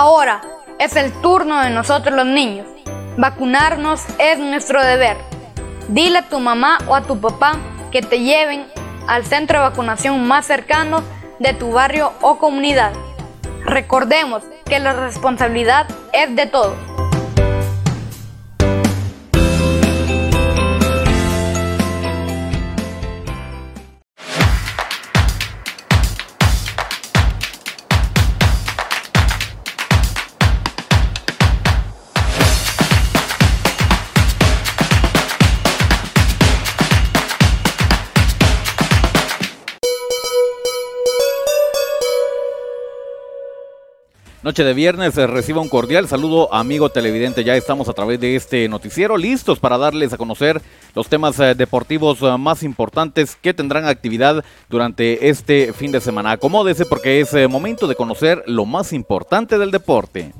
Ahora es el turno de nosotros los niños. Vacunarnos es nuestro deber. Dile a tu mamá o a tu papá que te lleven al centro de vacunación más cercano de tu barrio o comunidad. Recordemos que la responsabilidad es de todos. Noche de viernes, eh, reciba un cordial saludo, amigo televidente. Ya estamos a través de este noticiero listos para darles a conocer los temas eh, deportivos eh, más importantes que tendrán actividad durante este fin de semana. Acomódese porque es momento de conocer lo más importante del deporte.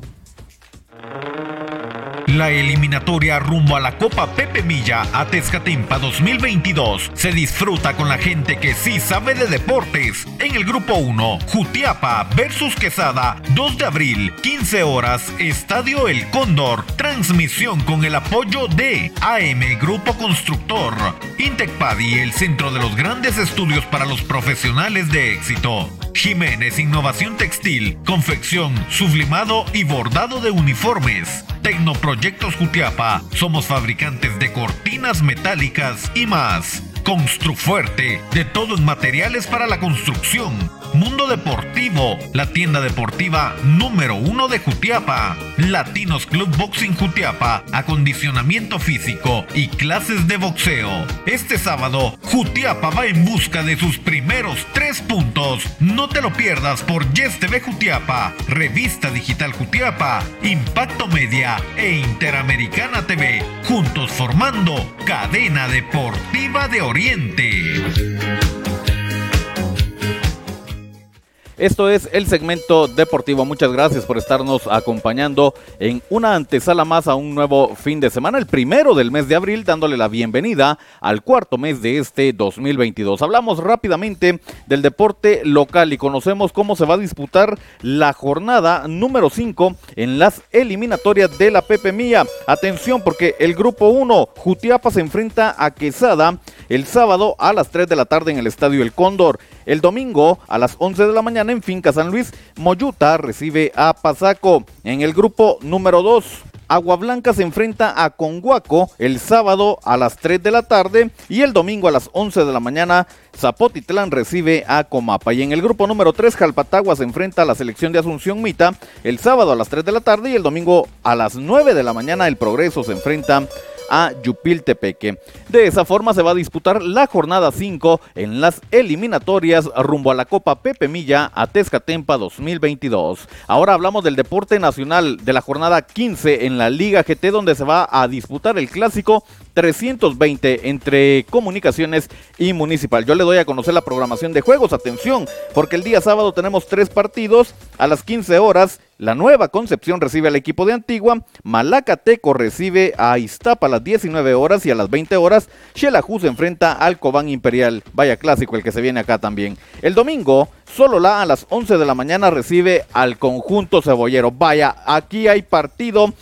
La eliminatoria rumbo a la Copa Pepe Milla a Tezcatempa 2022 se disfruta con la gente que sí sabe de deportes. En el grupo 1, Jutiapa versus Quesada, 2 de abril, 15 horas, Estadio El Cóndor. Transmisión con el apoyo de AM Grupo Constructor, Intecpadi, el centro de los grandes estudios para los profesionales de éxito. Jiménez Innovación Textil, confección, sublimado y bordado de uniformes. Tecnoproyectos Jutiapa. Somos fabricantes de cortinas metálicas y más. Construfuerte, de todo en materiales para la construcción. Mundo Deportivo, la tienda deportiva número uno de Jutiapa. Latinos Club Boxing Jutiapa, acondicionamiento físico y clases de boxeo. Este sábado, Jutiapa va en busca de sus primeros tres puntos. No te lo pierdas por Yes TV Jutiapa, Revista Digital Jutiapa, Impacto Media e Interamericana TV, juntos formando Cadena Deportiva de Oriente. Esto es el segmento deportivo. Muchas gracias por estarnos acompañando en una antesala más a un nuevo fin de semana, el primero del mes de abril, dándole la bienvenida al cuarto mes de este 2022. Hablamos rápidamente del deporte local y conocemos cómo se va a disputar la jornada número 5 en las eliminatorias de la Pepe Mía. Atención porque el grupo 1, Jutiapa se enfrenta a Quesada el sábado a las 3 de la tarde en el Estadio El Cóndor. El domingo a las 11 de la mañana en Finca San Luis, Moyuta recibe a Pasaco. En el grupo número 2, Agua Blanca se enfrenta a Conguaco el sábado a las 3 de la tarde y el domingo a las 11 de la mañana Zapotitlán recibe a Comapa. Y en el grupo número 3 Jalpatagua se enfrenta a la selección de Asunción Mita el sábado a las 3 de la tarde y el domingo a las 9 de la mañana el Progreso se enfrenta a Yupiltepeque. De esa forma se va a disputar la jornada 5 en las eliminatorias rumbo a la Copa Pepe Milla a Tezcatempa 2022. Ahora hablamos del deporte nacional de la jornada 15 en la Liga GT donde se va a disputar el clásico 320 entre comunicaciones y municipal. Yo le doy a conocer la programación de juegos, atención, porque el día sábado tenemos tres partidos a las 15 horas. La Nueva Concepción recibe al equipo de Antigua, Malacateco recibe a Iztapa a las 19 horas y a las 20 horas Xelajú se enfrenta al Cobán Imperial. Vaya clásico el que se viene acá también. El domingo, solo la a las 11 de la mañana recibe al conjunto cebollero. Vaya, aquí hay partido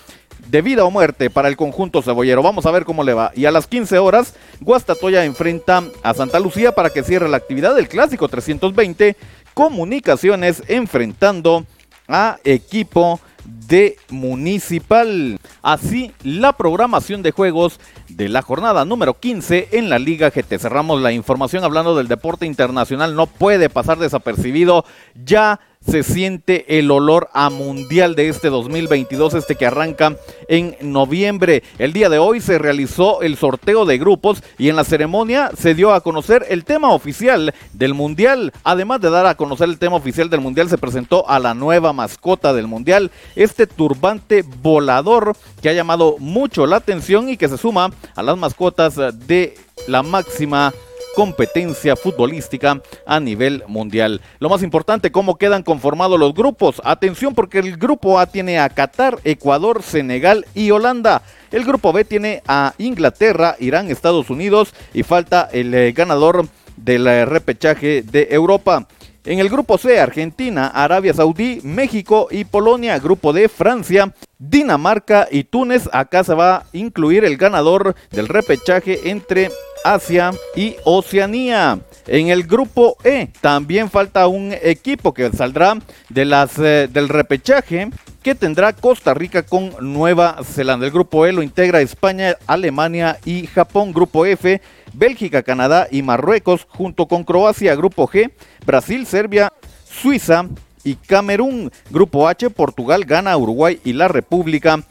de vida o muerte para el conjunto cebollero. Vamos a ver cómo le va. Y a las 15 horas, Guastatoya enfrenta a Santa Lucía para que cierre la actividad del clásico 320. Comunicaciones enfrentando a equipo de Municipal. Así la programación de juegos de la jornada número 15 en la Liga GT. Cerramos la información hablando del deporte internacional. No puede pasar desapercibido. Ya se siente el olor a mundial de este 2022, este que arranca en noviembre. El día de hoy se realizó el sorteo de grupos y en la ceremonia se dio a conocer el tema oficial del mundial. Además de dar a conocer el tema oficial del mundial, se presentó a la nueva mascota del mundial, este turbante volador que ha llamado mucho la atención y que se suma a las mascotas de la máxima competencia futbolística a nivel mundial. Lo más importante, cómo quedan conformados los grupos. Atención porque el grupo A tiene a Qatar, Ecuador, Senegal y Holanda. El grupo B tiene a Inglaterra, Irán, Estados Unidos y falta el eh, ganador del eh, repechaje de Europa. En el grupo C, Argentina, Arabia Saudí, México y Polonia. Grupo D, Francia, Dinamarca y Túnez. Acá se va a incluir el ganador del repechaje entre Asia y Oceanía. En el grupo E también falta un equipo que saldrá de las, eh, del repechaje que tendrá Costa Rica con Nueva Zelanda. El grupo E lo integra España, Alemania y Japón. Grupo F, Bélgica, Canadá y Marruecos junto con Croacia. Grupo G, Brasil, Serbia, Suiza y Camerún. Grupo H, Portugal, Ghana, Uruguay y la República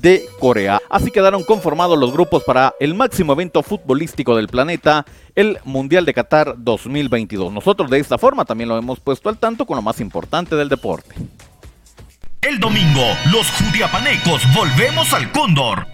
de Corea. Así quedaron conformados los grupos para el máximo evento futbolístico del planeta, el Mundial de Qatar 2022. Nosotros de esta forma también lo hemos puesto al tanto con lo más importante del deporte. El domingo, los judiapanecos volvemos al Cóndor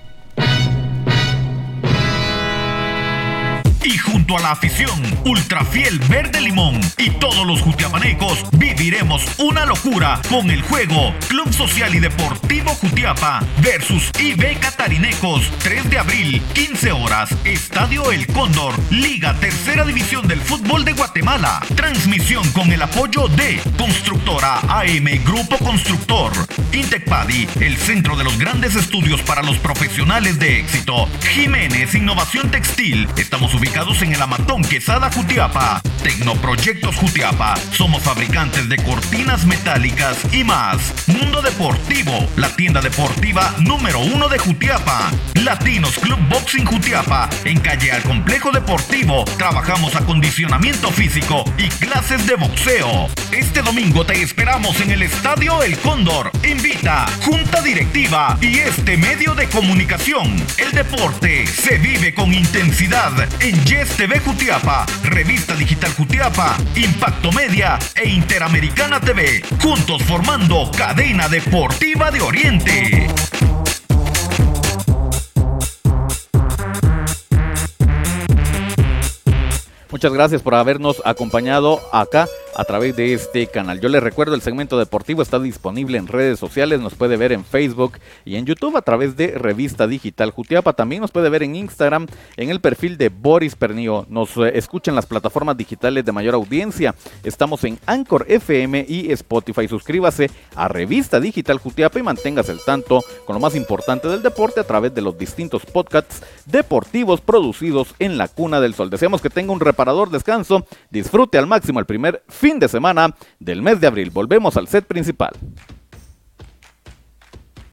a la afición ultrafiel verde limón y todos los jutiapanecos viviremos una locura con el juego Club Social y Deportivo Jutiapa versus IB Catarinecos 3 de abril 15 horas Estadio El Cóndor Liga Tercera División del Fútbol de Guatemala. Transmisión con el apoyo de Constructora AM Grupo Constructor Intecpadi el centro de los grandes estudios para los profesionales de éxito. Jiménez Innovación Textil estamos ubicados en el Amatón Quesada Jutiapa. Tecnoproyectos Jutiapa. Somos fabricantes de cortinas metálicas y más. Mundo Deportivo, la tienda deportiva número uno de Jutiapa. Latinos Club Boxing Jutiapa. En calle al Complejo Deportivo. Trabajamos acondicionamiento físico y clases de boxeo. Este domingo te esperamos en el Estadio El Cóndor. Invita Junta Directiva y este medio de comunicación. El deporte se vive con intensidad en Yes TV Jutiapa, Revista Digital Jutiapa, Impacto Media e Interamericana TV, juntos formando Cadena Deportiva de Oriente. Muchas gracias por habernos acompañado acá a través de este canal. Yo les recuerdo, el segmento deportivo está disponible en redes sociales, nos puede ver en Facebook y en YouTube a través de Revista Digital Jutiapa. También nos puede ver en Instagram en el perfil de Boris Pernio. Nos eh, escuchan las plataformas digitales de mayor audiencia. Estamos en Anchor FM y Spotify. Suscríbase a Revista Digital Jutiapa y manténgase al tanto con lo más importante del deporte a través de los distintos podcasts deportivos producidos en la Cuna del Sol. Deseamos que tenga un reparador descanso. Disfrute al máximo el primer fin de semana del mes de abril. Volvemos al set principal.